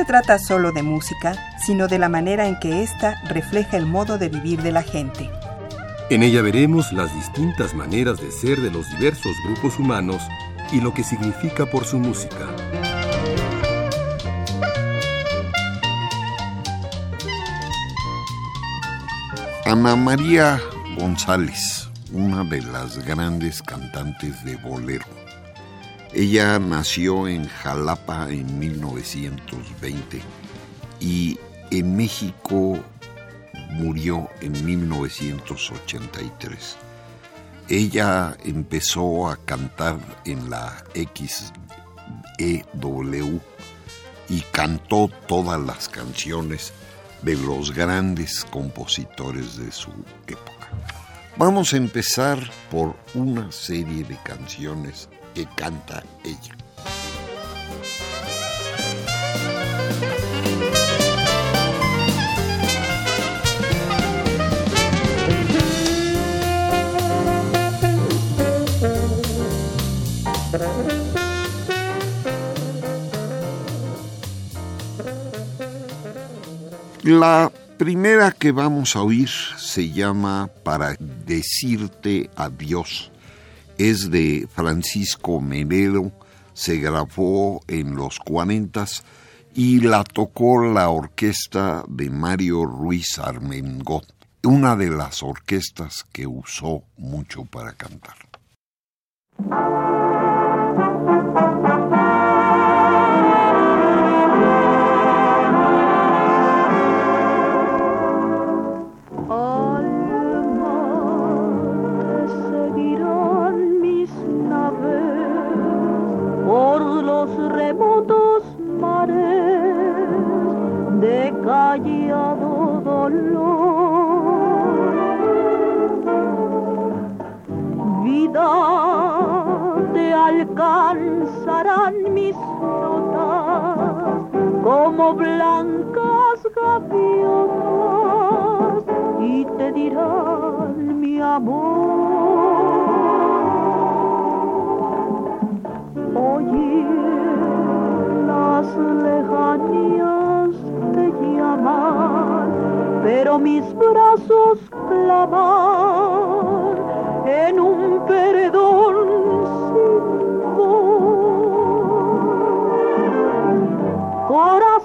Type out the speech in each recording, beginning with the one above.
Se trata solo de música, sino de la manera en que ésta refleja el modo de vivir de la gente. En ella veremos las distintas maneras de ser de los diversos grupos humanos y lo que significa por su música. Ana María González, una de las grandes cantantes de bolero. Ella nació en Jalapa en 1920 y en México murió en 1983. Ella empezó a cantar en la XEW y cantó todas las canciones de los grandes compositores de su época. Vamos a empezar por una serie de canciones que canta ella. La primera que vamos a oír se llama Para decirte adiós. Es de Francisco Menero, se grabó en los 40 y la tocó la orquesta de Mario Ruiz Armengot, una de las orquestas que usó mucho para cantar. Remotos mares de callado dolor. Vida, te alcanzarán mis notas como blancas gaviotas y te dirán mi amor. Oye, las lejanías te llaman, pero mis brazos claman en un perdón sin. Corazón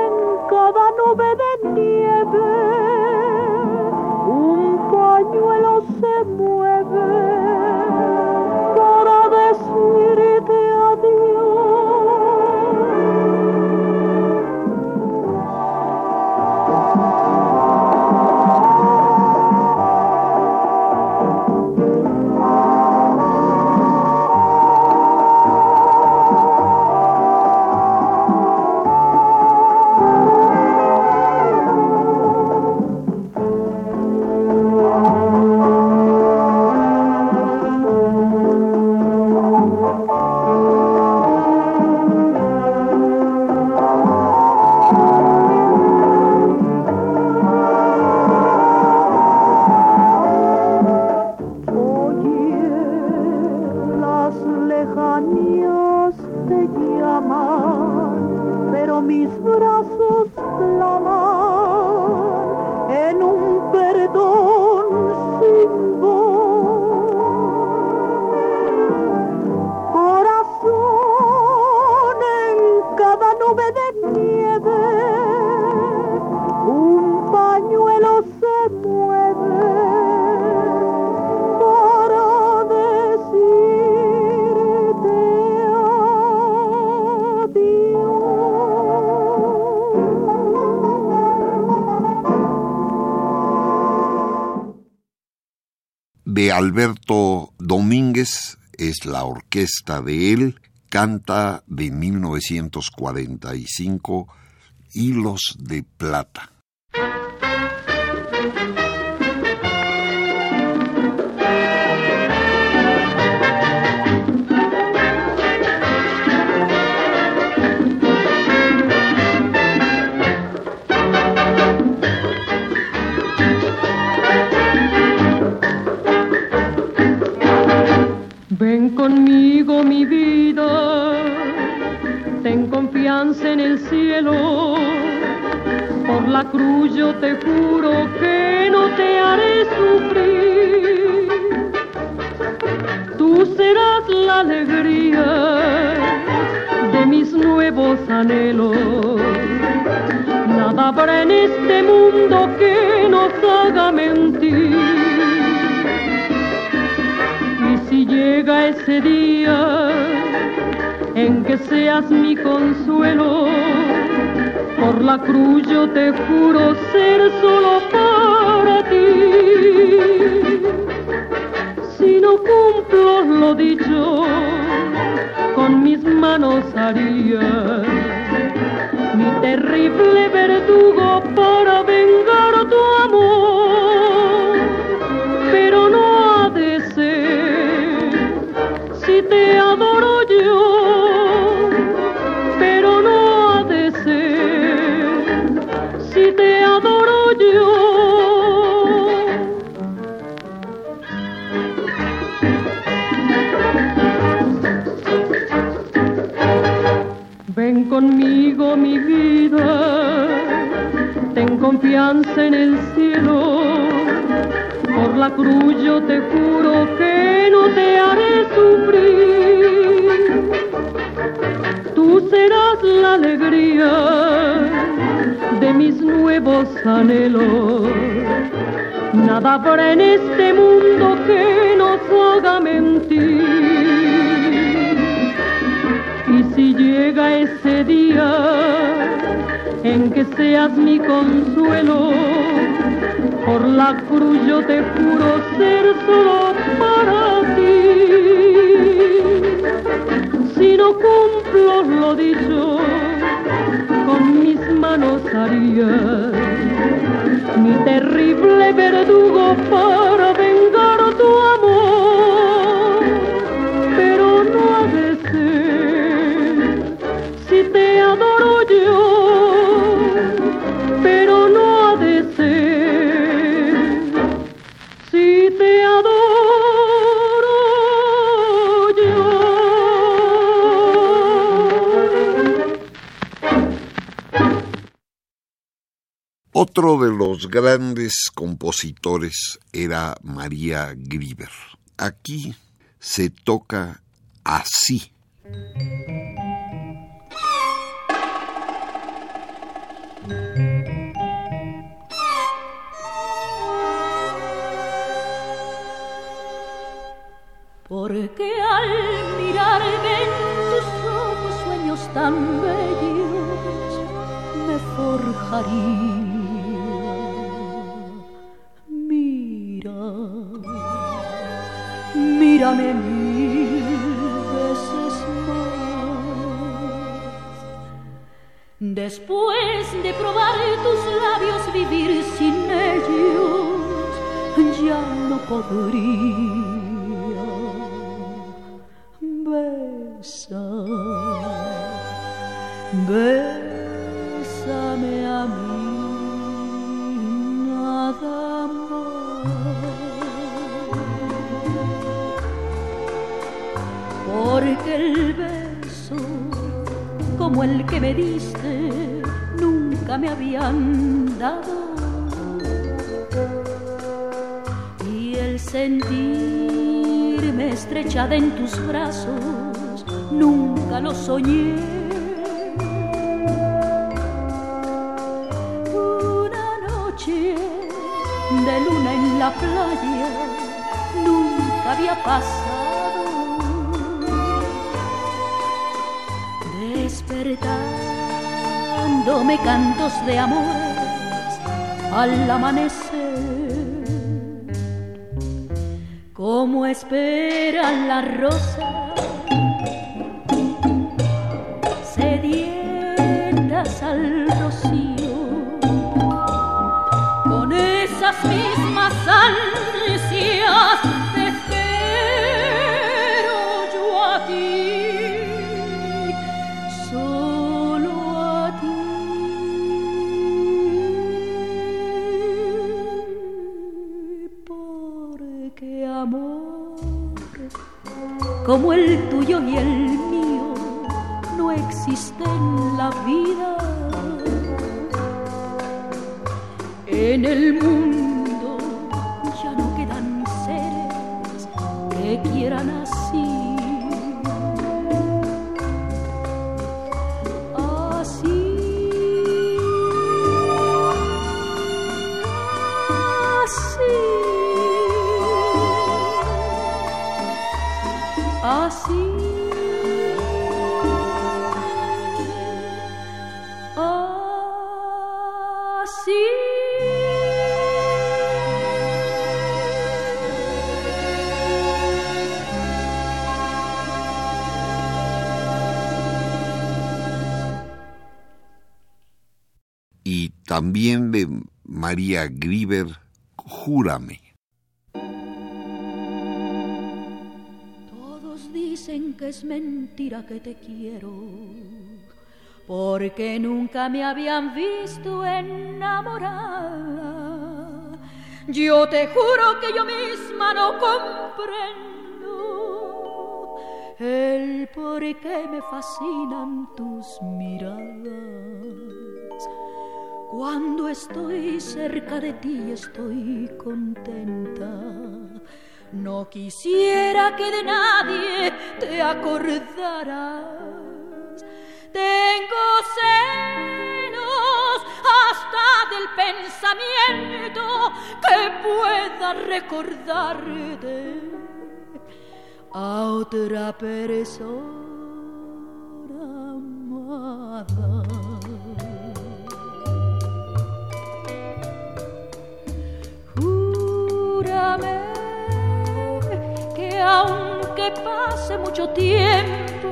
en cada nube de nieve, Alberto Domínguez es la orquesta de él canta de 1945 Hilos de Plata. La cruz yo te juro ser alegría de mis nuevos anhelos. Nada habrá en este mundo que nos haga mentir. Y si llega ese día en que seas mi consuelo, por la cruz yo te juro ser solo para ti si no cumplo lo dicho, con mis manos haría mi terrible verdugo para los grandes compositores era María Grieber. Aquí se toca así. Porque al mirarme en tus ojos sueños tan bellos me forjaría mírame mil veces más. Después de probar tus labios, vivir sin ellos, ya no podría. Y el sentirme estrechada en tus brazos nunca lo soñé. Una noche de luna en la playa nunca había pasado despertándome cantos de amores al amanecer. Como esperan la rosa tuyo y el mío no existe en la vida. En el mundo ya no quedan seres que quieran María Grieber, Júrame. Todos dicen que es mentira que te quiero, porque nunca me habían visto enamorada. Yo te juro que yo misma no comprendo el por qué me fascinan tus miradas. Cuando estoy cerca de ti estoy contenta. No quisiera que de nadie te acordaras. Tengo celos hasta del pensamiento que pueda recordarte a otra persona amada. Pase mucho tiempo,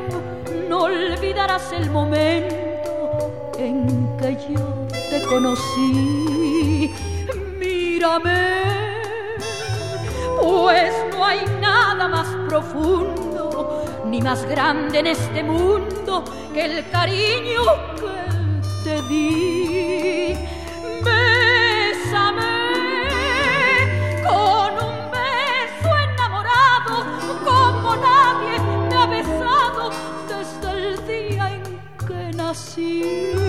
no olvidarás el momento en que yo te conocí. Mírame, pues no hay nada más profundo ni más grande en este mundo que el cariño que te di. Así.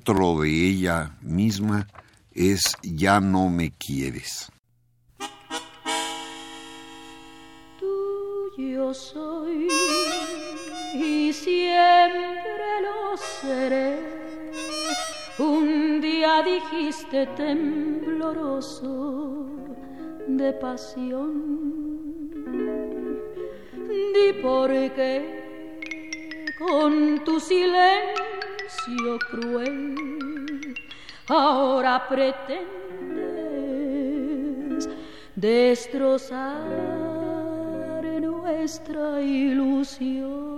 Otro de ella misma es Ya no me quieres. Tuyo soy y siempre lo seré. Un día dijiste tembloroso de pasión. Di por qué con tu silencio ahora pretendes destrozar nuestra ilusión.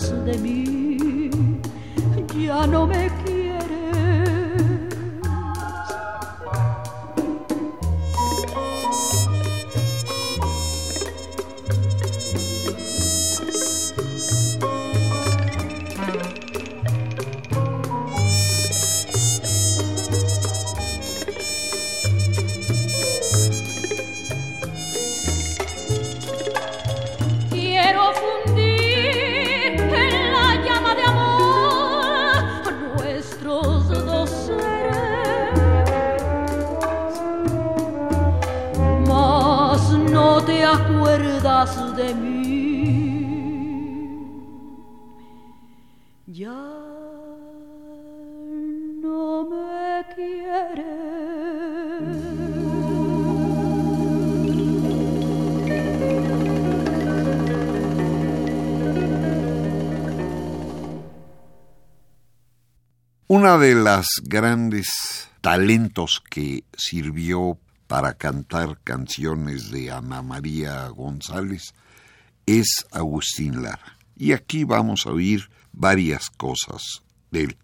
De mí, ya no me de las grandes talentos que sirvió para cantar canciones de Ana María González es Agustín Lara. Y aquí vamos a oír varias cosas de él.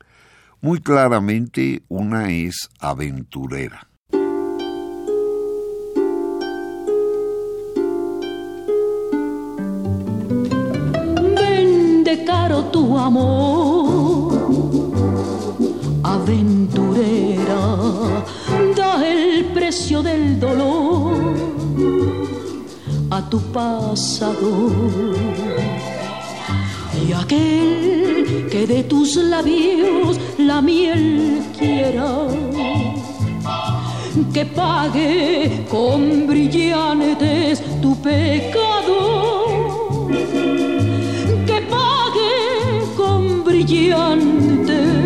Muy claramente una es aventurera. Vende caro tu amor, aventurera, da el precio del dolor a tu pasado. Y aquel que de tus labios la miel quiera, que pague con brillantes tu pecado que pague con brillantes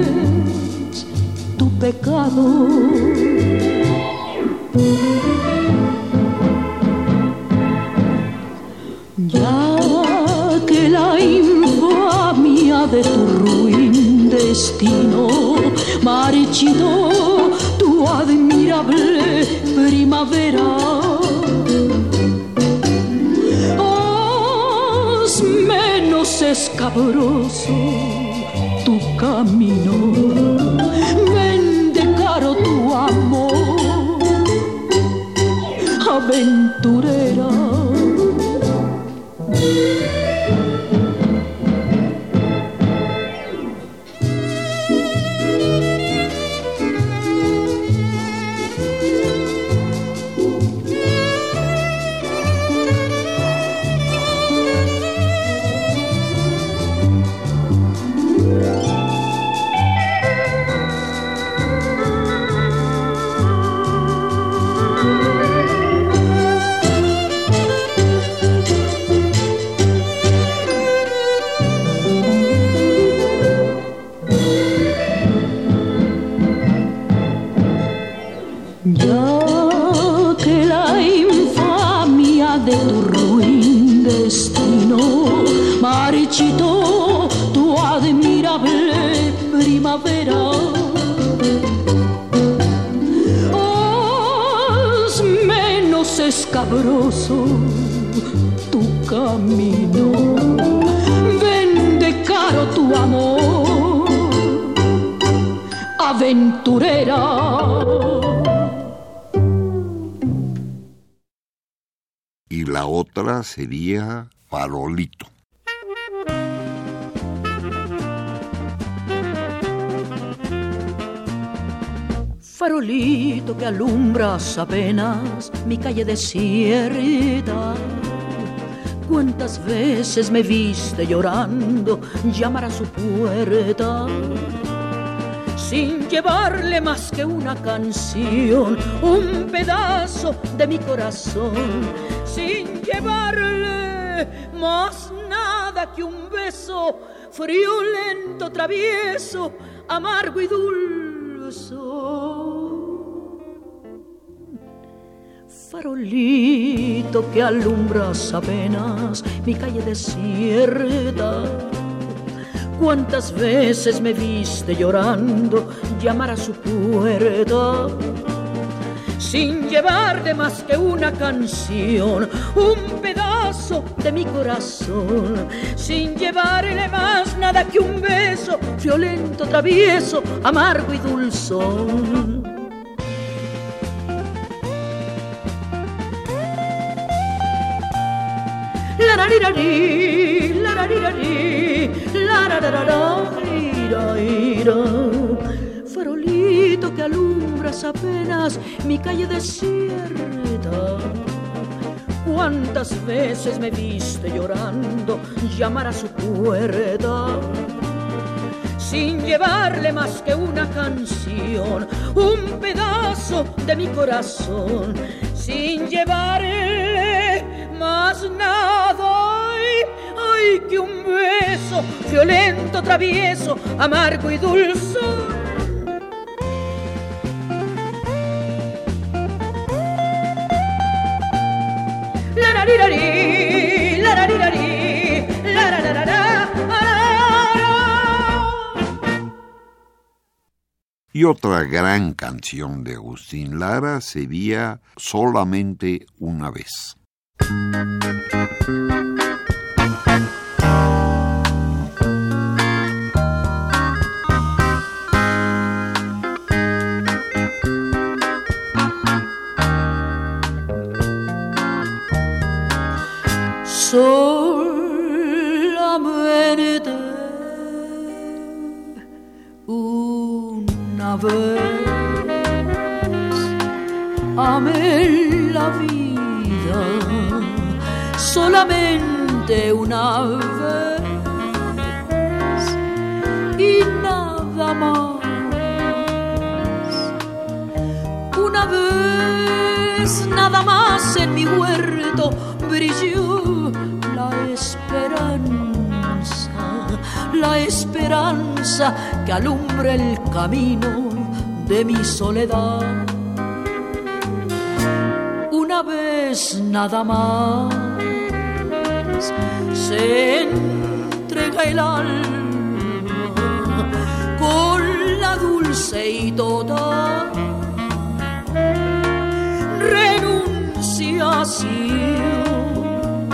Ya que la infamia de tu ruin destino marchitó tu admirable primavera. menos escabroso tu camino. Amor, aventurera. Marchitó tu admirable primavera. Haz menos escabroso tu camino. Vende caro tu amor, aventurera. Y la otra sería Farolito. Farolito que alumbras apenas mi calle desierta. cuántas veces me viste llorando llamar a su puerta sin llevarle más que una canción, un pedazo de mi corazón, sin llevarle más nada que un beso frío, lento, travieso, amargo y dulce. Farolito que alumbras apenas mi calle desierta. Cuántas veces me viste llorando llamar a su puerta sin llevarle más que una canción, un pedazo de mi corazón, sin llevarle más nada que un beso, violento, travieso, amargo y dulzón. Farolito que alumbras apenas mi calle desierta. Cuántas veces me viste llorando llamar a su puerta sin llevarle más que una canción, un pedazo de mi corazón, sin llevarle más nada, ay, que un beso violento, travieso, amargo y dulce. Y otra gran canción de Agustín Lara sería Solamente una vez. Solamente una vez. Amé la vida solamente una vez. Y nada más. Una vez nada más en mi huerto brilló la esperanza, la esperanza que alumbra el camino de mi soledad. Una vez nada más se entrega el alma con la dulce y total renunciación.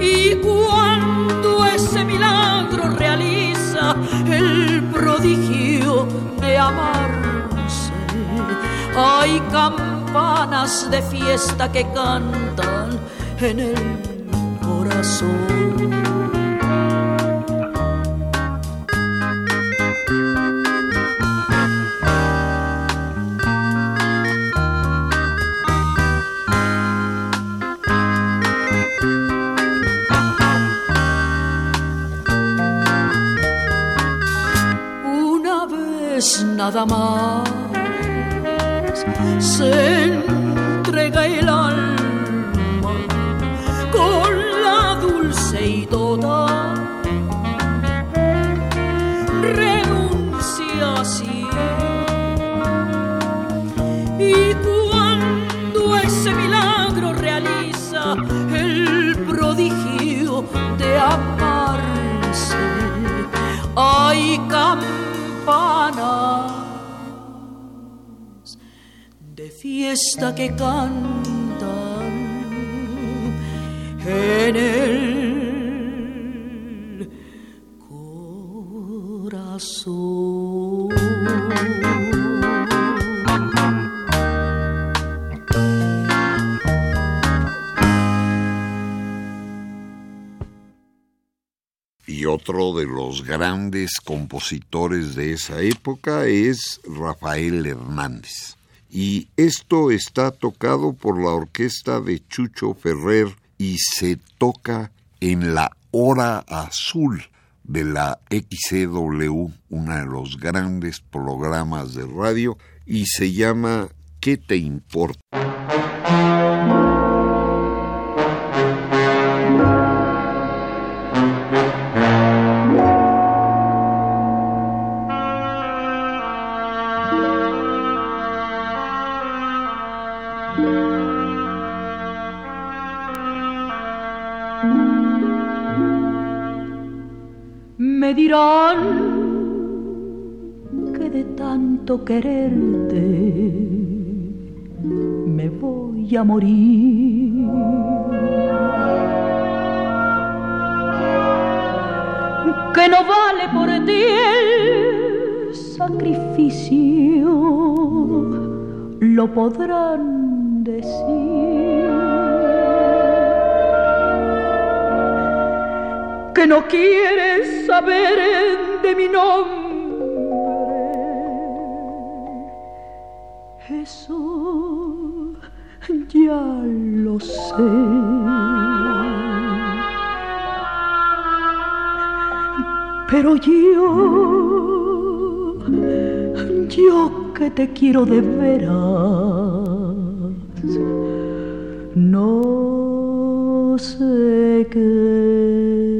Y cuando ese milagro realiza el prodigio de amarse, hay campanas de fiesta que cantan en el corazón. nada más que cantan en el corazón. Y otro de los grandes compositores de esa época es Rafael Hernández y esto está tocado por la orquesta de Chucho Ferrer y se toca en la hora azul de la XCW, uno de los grandes programas de radio, y se llama ¿Qué te importa? Quererte me voy a morir. Que no vale por ti el sacrificio, lo podrán decir. que no quieres saber de mi nombre. Lo sé. Pero yo, yo que te quiero de veras, no sé qué.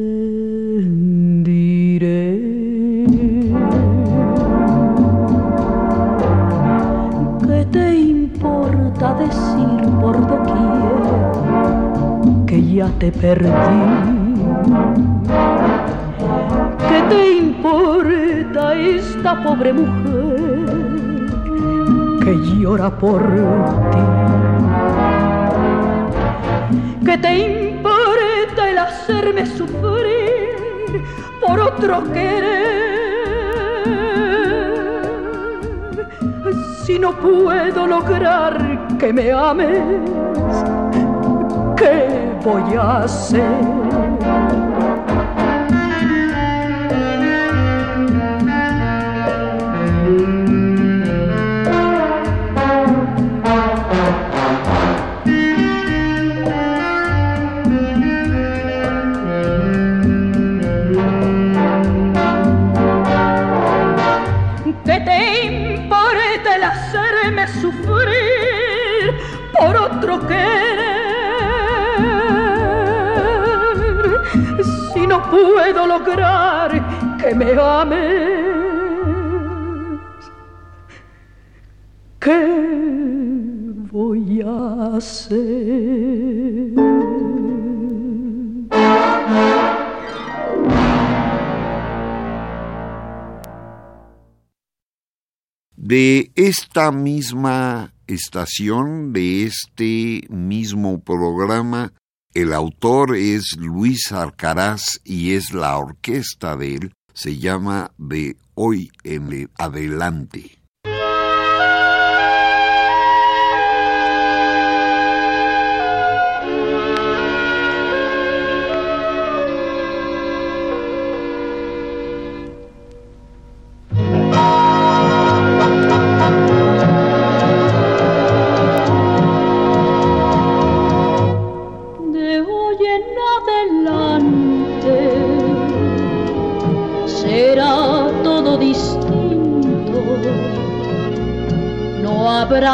Ya te perdí. ¿Qué te importa esta pobre mujer que llora por ti? ¿Qué te importa el hacerme sufrir por otro querer? si no puedo lograr que me ames, ¿qué voy a hacer? Puedo lograr que me ames. ¿Qué voy a hacer? De esta misma estación, de este mismo programa, el autor es Luis Arcaraz y es la orquesta de él. Se llama De Hoy en Adelante.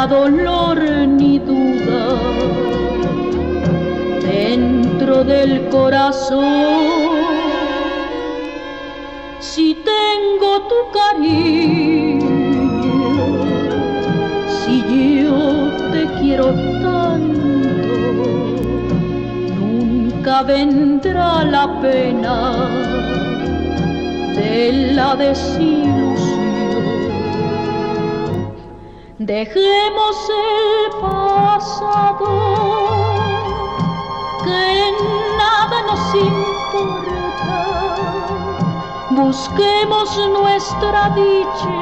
Dolor ni duda dentro del corazón. Si tengo tu cariño, si yo te quiero tanto, nunca vendrá la pena de la desilusión Dejemos el pasado, que nada nos importa. Busquemos nuestra dicha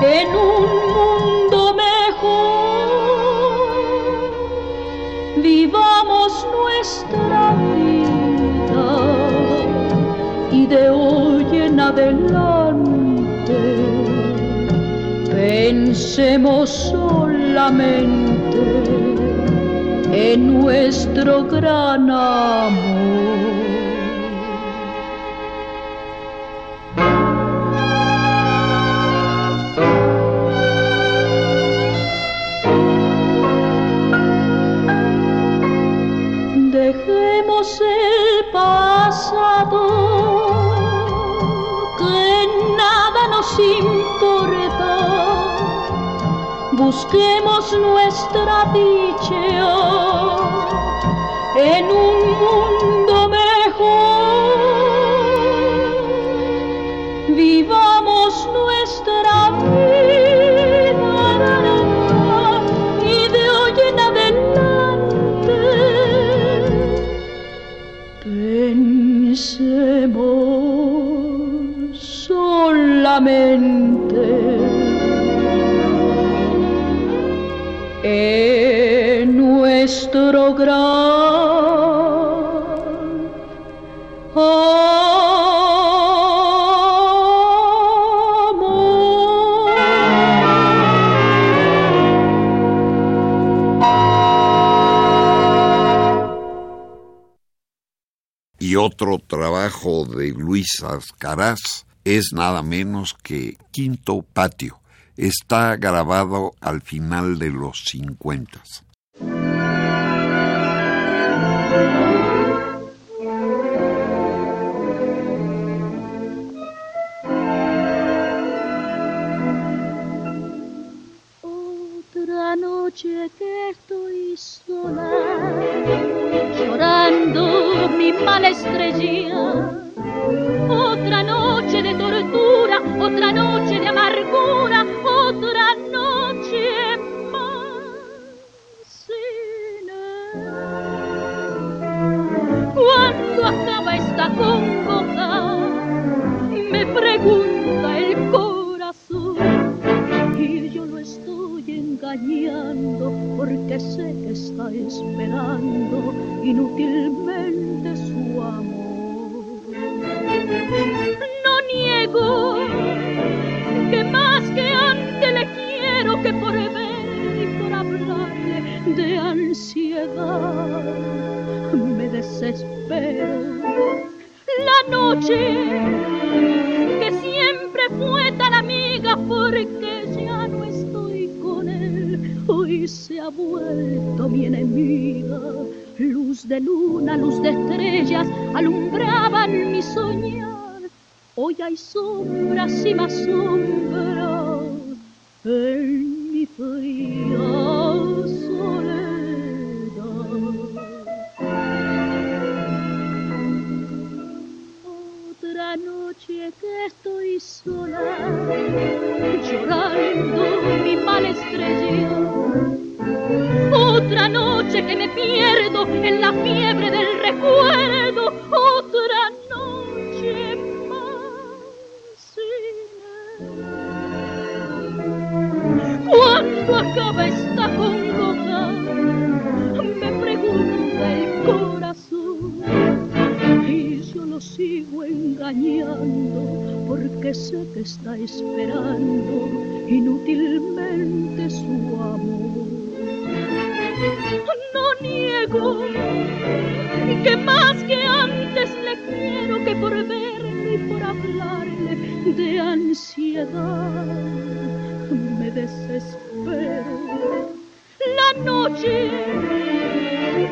en un mundo mejor. Vivamos nuestra vida y de hoy en adelante Pensemos solamente en nuestro gran amor. Busquemos nuestra dicha en un mundo mejor. Vivamos Y otro trabajo de Luis Ascaraz es nada menos que Quinto Patio. Está grabado al final de los 50. Noche que estoy sola, llorando mi mala estrella. Otra noche porque sé que está esperando inútilmente su amor. No niego que más que antes le quiero que por verle y por hablarle de ansiedad me desespero. La noche que siempre fue tan amiga porque vuelto mi enemiga. Luz de luna, luz de estrellas alumbraban mi soñar. Hoy hay sombras y más sombras en mi fría soledad. Otra noche que estoy sola, llorando mi mala estrella. Otra noche que me pierdo en la fiebre del recuerdo. Otra noche más sin él. ¿Cuándo acaba esta congoja? Me pregunta el corazón. Y yo lo sigo engañando porque sé que está esperando inútilmente su amor. Niego que más que antes le quiero que por verle y por hablarle de ansiedad me desespero. La noche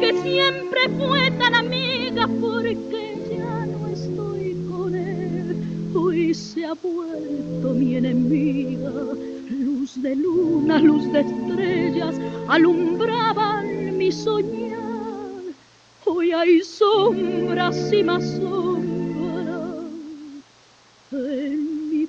que siempre fue tan amiga porque ya no estoy con él, hoy se ha vuelto mi enemiga. Luz de luna, luz de estrellas alumbraban en mi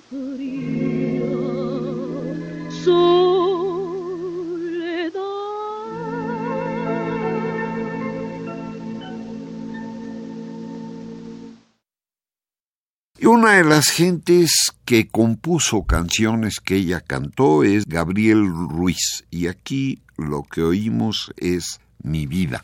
Y una de las gentes que compuso canciones que ella cantó es Gabriel Ruiz. Y aquí lo que oímos es Mi vida.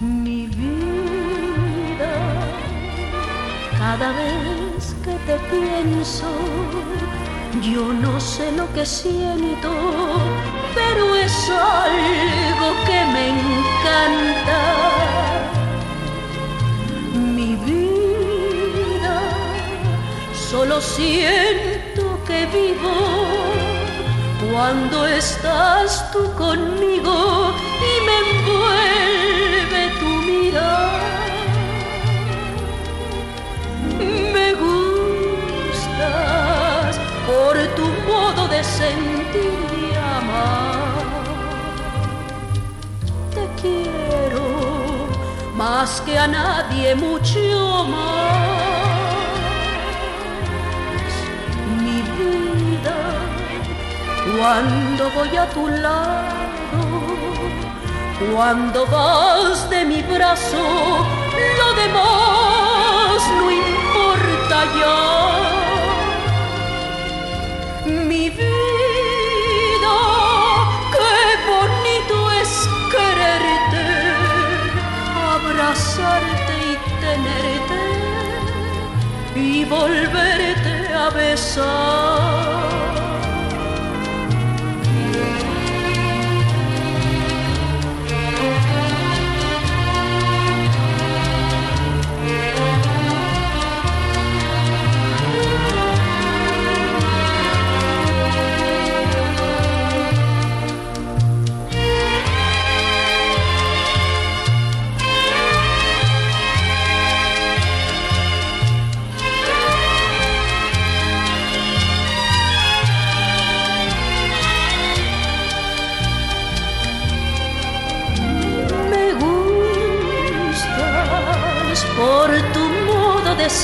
Mi vida, cada vez que te pienso, yo no sé lo que siento, pero es algo que me encanta. Mi vida, solo siento que vivo cuando estás tú conmigo y me envuelve tu mirada. Me gustas por tu modo de sentir y amar. Te quiero más que a nadie, mucho más. Cuando voy a tu lado, cuando vas de mi brazo, lo demás no importa ya. Mi vida, qué bonito es quererte, abrazarte y tenerte y volverte a besar.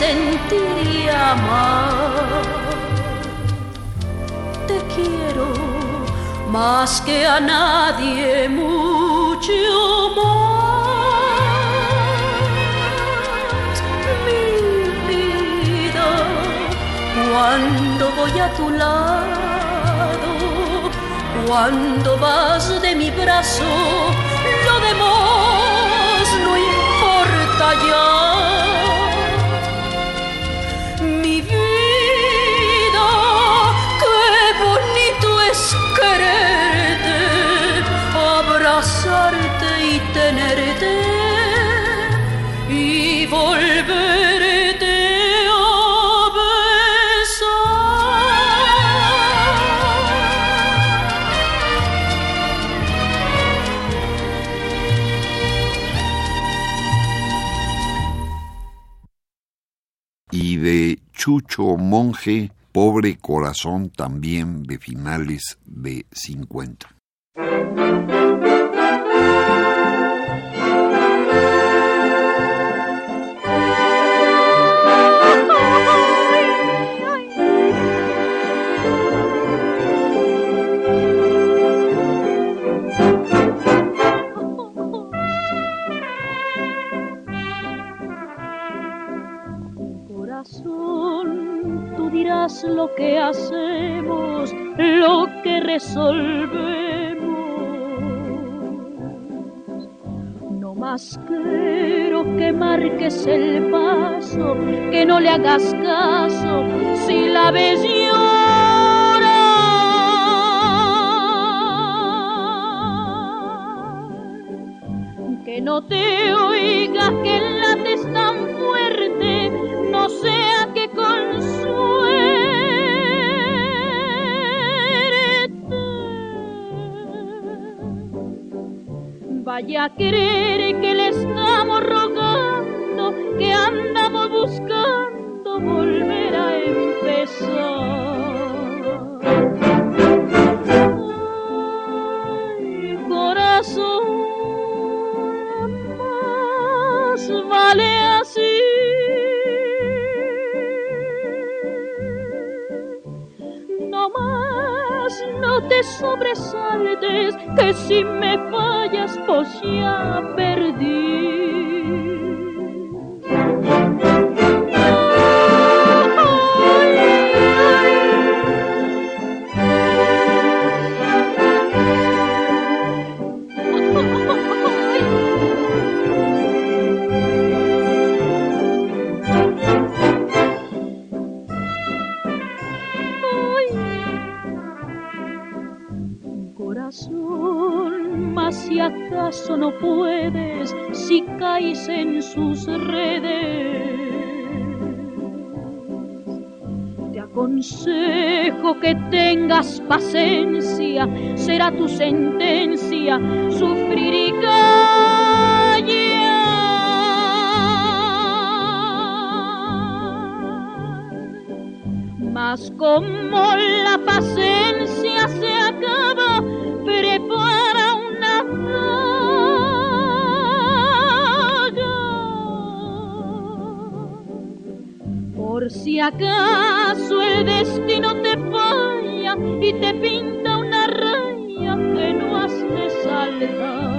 Sentir y amar. Te quiero más que a nadie, mucho más. Mi vida, cuando voy a tu lado, cuando vas de mi brazo, lo demás no importa ya. Abrazarte y tenerte y y de Chucho Monje, Pobre Corazón, también de finales de 50. Lo que hacemos, lo que resolvemos. No más quiero que marques el paso, que no le hagas caso si la ves llorar. Que no te oiga que lates vaya a querer que le estamos rogando, que andamos buscando volver a empezar. Fallas, pues aconsejo que tengas paciencia, será tu sentencia, sufrir y Mas como la paciencia se Por si acaso el destino te falla y te pinta una raya que no has de saltar.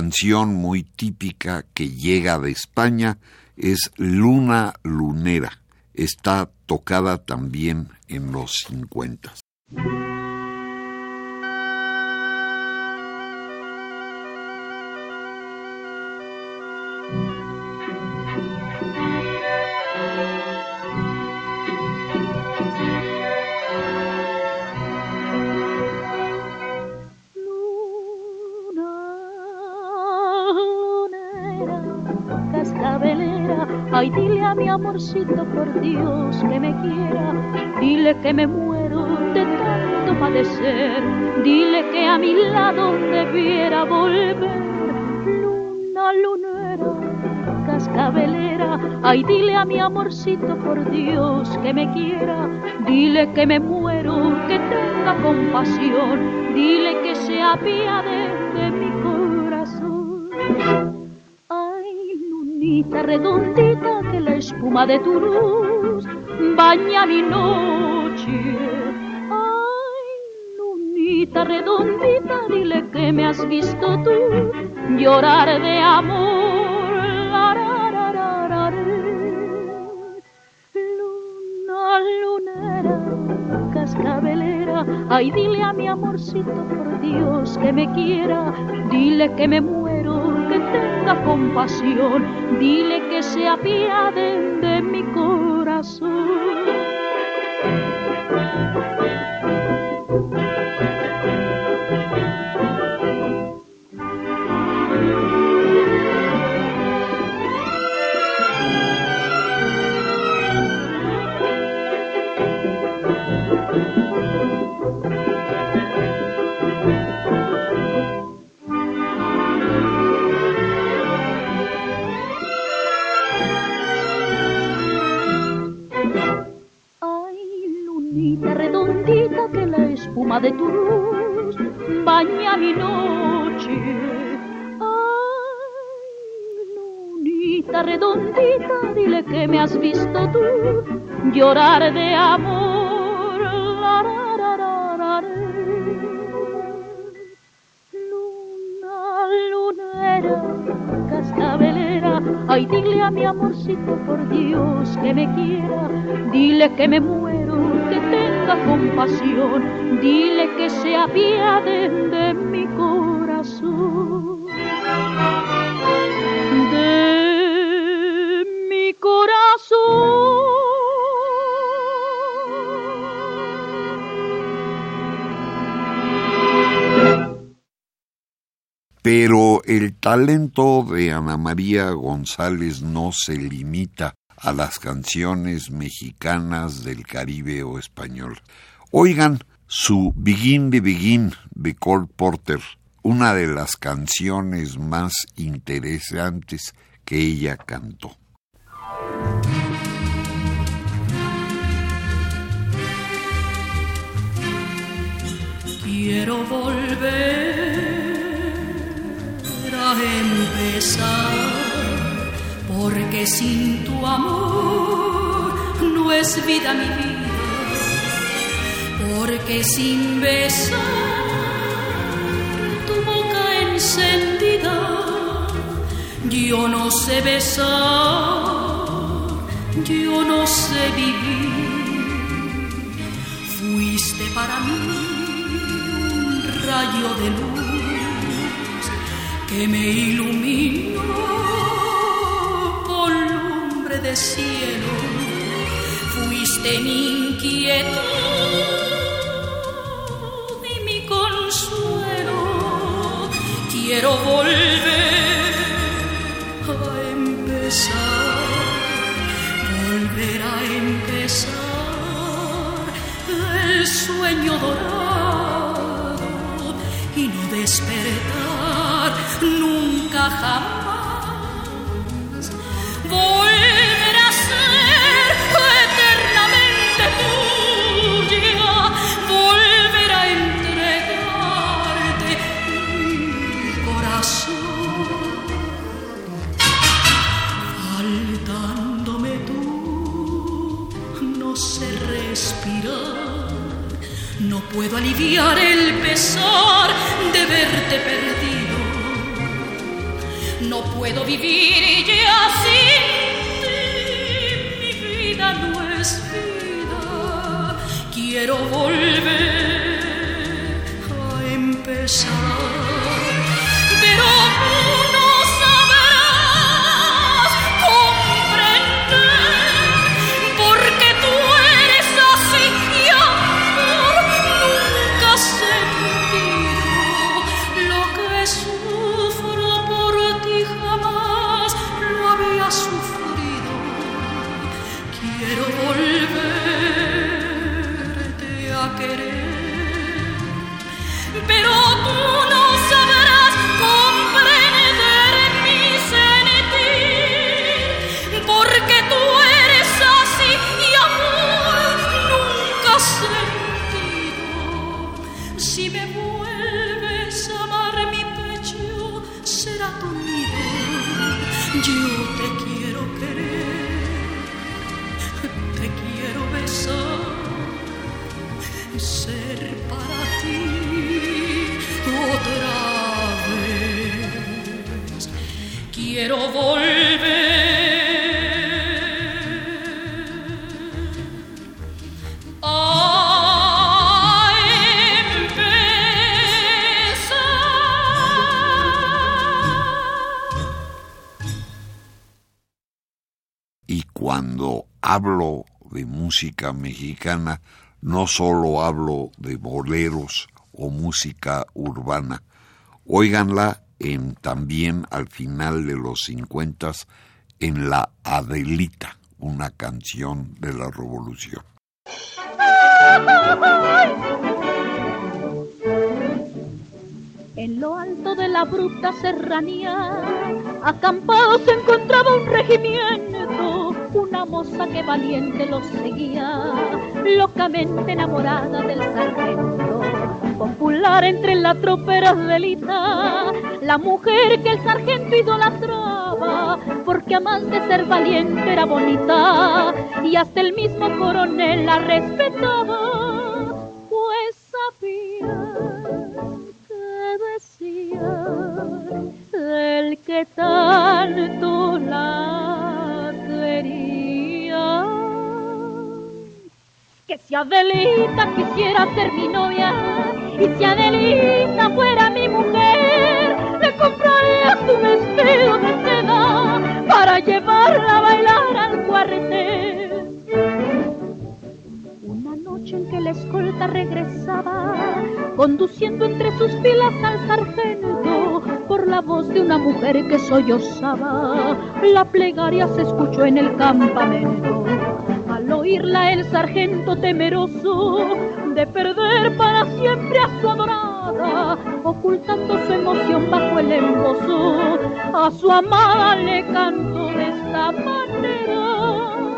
Canción muy típica que llega de España es Luna Lunera. Está tocada también en los 50. Ay, dile a mi amorcito por Dios que me quiera, dile que me muero de tanto padecer, dile que a mi lado debiera volver. Luna lunera, cascabelera, ay, dile a mi amorcito por Dios que me quiera, dile que me muero, que tenga compasión, dile que se apiade redondita que la espuma de tu luz baña mi noche. Ay, lunita redondita, dile que me has visto tú llorar de amor. Luna, lunera, cascabelera, ay, dile a mi amorcito por Dios que me quiera, dile que me muero que compasión, dile que se apiade de mi corazón. De tu luz baña mi noche. Ay, lunita redondita, dile que me has visto tú llorar de amor. Luna, lunera, cascabelera, ay, dile a mi amorcito por Dios que me quiera, dile que me muero, que tenga compasión dile que se apiade de mi corazón. Pero el talento de Ana María González no se limita a las canciones mexicanas del Caribe o español. Oigan su Begin the Begin de Cole Porter, una de las canciones más interesantes que ella cantó. Quiero volver porque sin tu amor no es vida mi vida, porque sin besar tu boca encendida, yo no sé besar, yo no sé vivir. Fuiste para mí un rayo de luz que me iluminó cielo, fuiste mi inquietud y mi consuelo. Quiero volver a empezar, volver a empezar el sueño dorado y no despertar nunca jamás puedo aliviar el pesar de verte perdido no puedo vivir ya sin ti, mi vida no es vida. Quiero volver a empezar, pero música mexicana, no solo hablo de boleros o música urbana. Óiganla en, también al final de los cincuentas en La Adelita, una canción de la revolución. En lo alto de la bruta serranía, acampado se encontraba un regimiento una moza que valiente los seguía, locamente enamorada del sargento. Popular entre la tropera delita, la mujer que el sargento idolatraba, porque además de ser valiente era bonita, y hasta el mismo coronel la respetaba, pues sabía que decía el que tanto la si Adelita quisiera ser mi novia y si Adelita fuera mi mujer, le compraría su vestido de seda para llevarla a bailar al cuartel. Una noche en que la escolta regresaba, conduciendo entre sus filas al sargento, por la voz de una mujer que sollozaba, la plegaria se escuchó en el campamento el sargento temeroso de perder para siempre a su adorada, ocultando su emoción bajo el embozo, a su amada le cantó de esta manera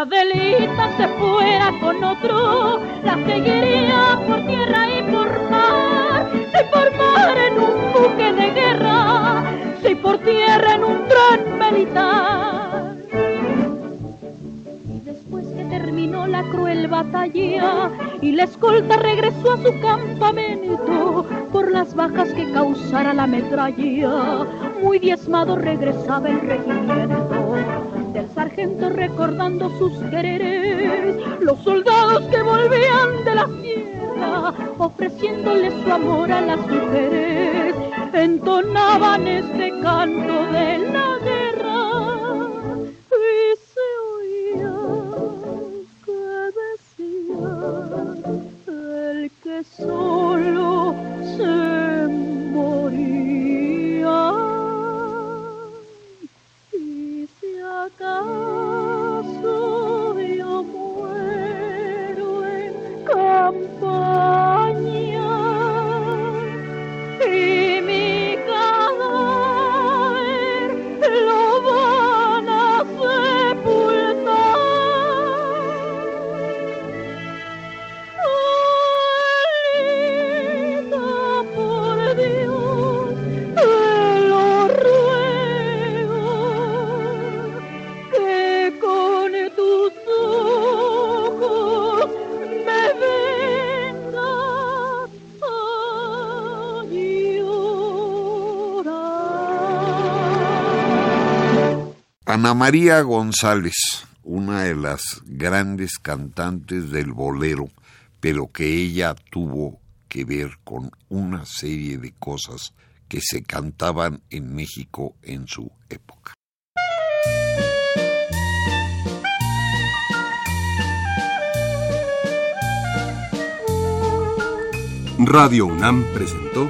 Adelita se fuera con otro, la seguiría por tierra y por mar, si por mar en un buque de guerra, si por tierra en un tren militar. Y después que terminó la cruel batalla y la escolta regresó a su campamento por las bajas que causara la metralla, muy diezmado regresaba el regimiento recordando sus quereres, los soldados que volvían de la sierra, ofreciéndole su amor a las mujeres, entonaban este canto de la guerra María González, una de las grandes cantantes del bolero, pero que ella tuvo que ver con una serie de cosas que se cantaban en México en su época. Radio UNAM presentó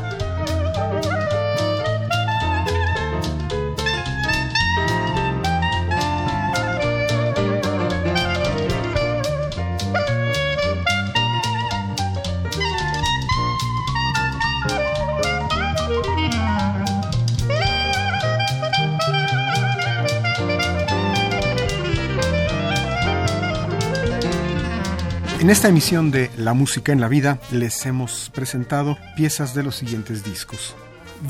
En esta emisión de La Música en la Vida les hemos presentado piezas de los siguientes discos.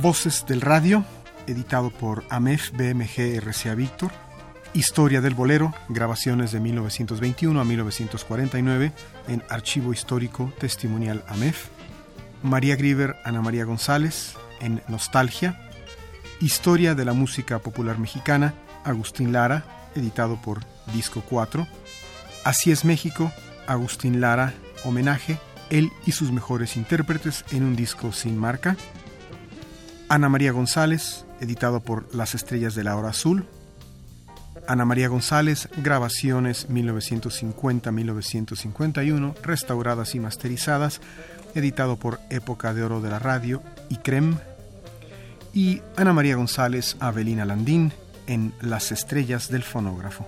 Voces del Radio, editado por AMEF BMG RCA Víctor. Historia del Bolero, grabaciones de 1921 a 1949 en Archivo Histórico Testimonial AMEF. María Grieber, Ana María González en Nostalgia. Historia de la Música Popular Mexicana, Agustín Lara, editado por Disco 4. Así es México, Agustín Lara, homenaje, él y sus mejores intérpretes en un disco sin marca. Ana María González, editado por Las Estrellas de la Hora Azul. Ana María González, grabaciones 1950-1951, restauradas y masterizadas, editado por Época de Oro de la Radio y CREM. Y Ana María González, Avelina Landín, en Las Estrellas del Fonógrafo.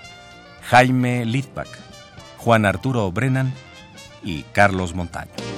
Jaime Litvak, Juan Arturo Brennan y Carlos Montaño.